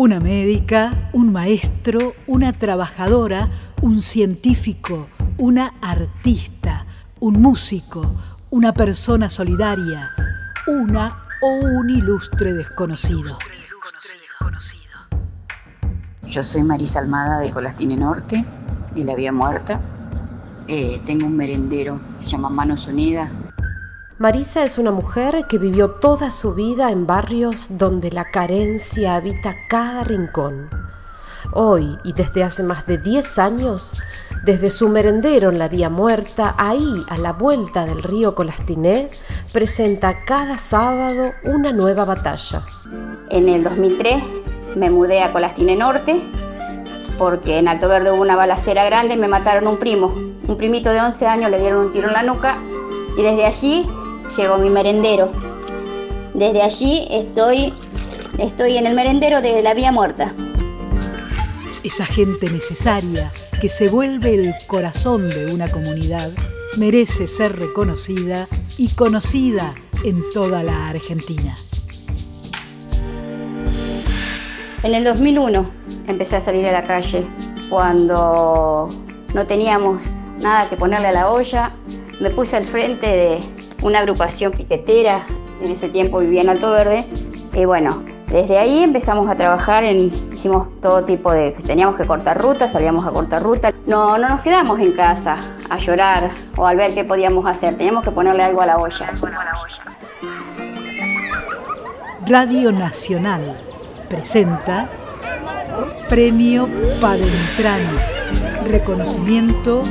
Una médica, un maestro, una trabajadora, un científico, una artista, un músico, una persona solidaria, una o un ilustre desconocido. Yo soy Marisa Almada de Colastine Norte, de la Vía Muerta. Eh, tengo un merendero que se llama Manos Unidas, Marisa es una mujer que vivió toda su vida en barrios donde la carencia habita cada rincón. Hoy y desde hace más de 10 años, desde su merendero en la Vía Muerta, ahí a la vuelta del río Colastiné, presenta cada sábado una nueva batalla. En el 2003 me mudé a Colastiné Norte porque en Alto Verde hubo una balacera grande y me mataron un primo. Un primito de 11 años le dieron un tiro en la nuca y desde allí llegó mi merendero. Desde allí estoy, estoy en el merendero de la Vía Muerta. Esa gente necesaria que se vuelve el corazón de una comunidad merece ser reconocida y conocida en toda la Argentina. En el 2001 empecé a salir a la calle cuando no teníamos nada que ponerle a la olla. Me puse al frente de, una agrupación piquetera, en ese tiempo vivía en Alto Verde, y bueno, desde ahí empezamos a trabajar, en, hicimos todo tipo de, teníamos que cortar rutas, salíamos a cortar rutas, no, no nos quedamos en casa a llorar o al ver qué podíamos hacer, teníamos que ponerle algo a la olla. Radio Nacional presenta Premio Padentrano, reconocimiento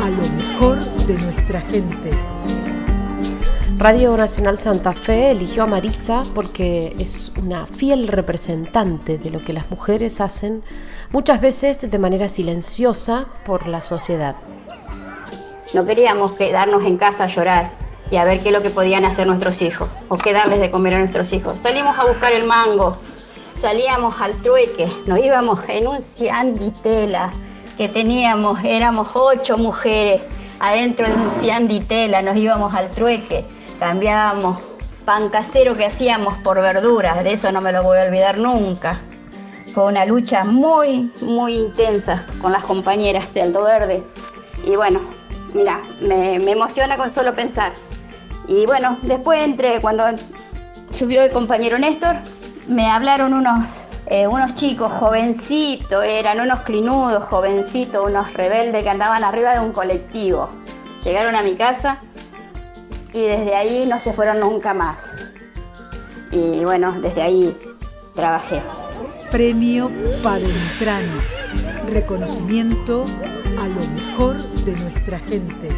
a lo mejor de nuestra gente. Radio Nacional Santa Fe eligió a Marisa porque es una fiel representante de lo que las mujeres hacen, muchas veces de manera silenciosa por la sociedad. No queríamos quedarnos en casa a llorar y a ver qué es lo que podían hacer nuestros hijos o qué darles de comer a nuestros hijos. Salimos a buscar el mango, salíamos al trueque, nos íbamos en un cianditela que teníamos, éramos ocho mujeres adentro de un cianditela, nos íbamos al trueque cambiábamos pan casero que hacíamos por verduras, de eso no me lo voy a olvidar nunca. Fue una lucha muy, muy intensa con las compañeras de Alto Verde. Y bueno, mira, me, emociona con solo pensar. Y bueno, después entre, cuando subió el compañero Néstor, me hablaron unos, eh, unos chicos jovencitos, eran unos clinudos, jovencitos, unos rebeldes que andaban arriba de un colectivo. Llegaron a mi casa y desde ahí no se fueron nunca más. Y bueno, desde ahí trabajé. Premio Padentrano, reconocimiento a lo mejor de nuestra gente.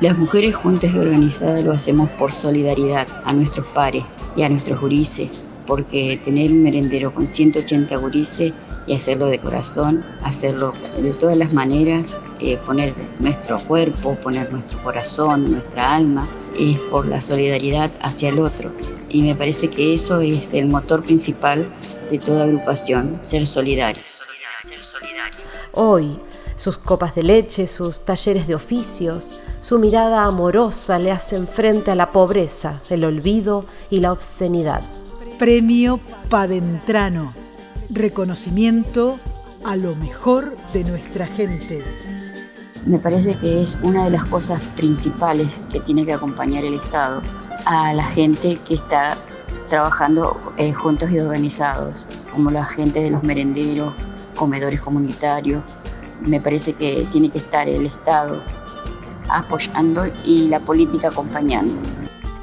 Las mujeres juntas y organizadas lo hacemos por solidaridad a nuestros pares y a nuestros gurises, porque tener un merendero con 180 gurises y hacerlo de corazón, hacerlo de todas las maneras, eh, poner nuestro cuerpo, poner nuestro corazón, nuestra alma, es por la solidaridad hacia el otro. Y me parece que eso es el motor principal de toda agrupación, ser solidario. Hoy, sus copas de leche, sus talleres de oficios, su mirada amorosa le hacen frente a la pobreza, el olvido y la obscenidad. Premio Padentrano, reconocimiento a lo mejor de nuestra gente me parece que es una de las cosas principales que tiene que acompañar el Estado a la gente que está trabajando eh, juntos y organizados, como la gente de los merenderos, comedores comunitarios. Me parece que tiene que estar el Estado apoyando y la política acompañando.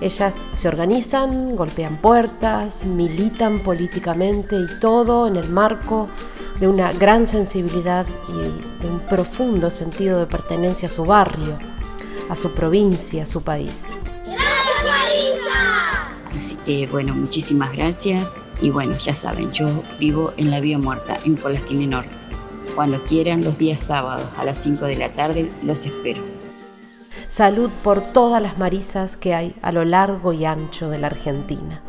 Ellas se organizan, golpean puertas, militan políticamente y todo en el marco de una gran sensibilidad y de un profundo sentido de pertenencia a su barrio, a su provincia, a su país. ¡Gracias, Marisa! Así que bueno, muchísimas gracias y bueno, ya saben, yo vivo en la Vía Muerta, en Polastine Norte. Cuando quieran, los días sábados a las 5 de la tarde, los espero. Salud por todas las marisas que hay a lo largo y ancho de la Argentina.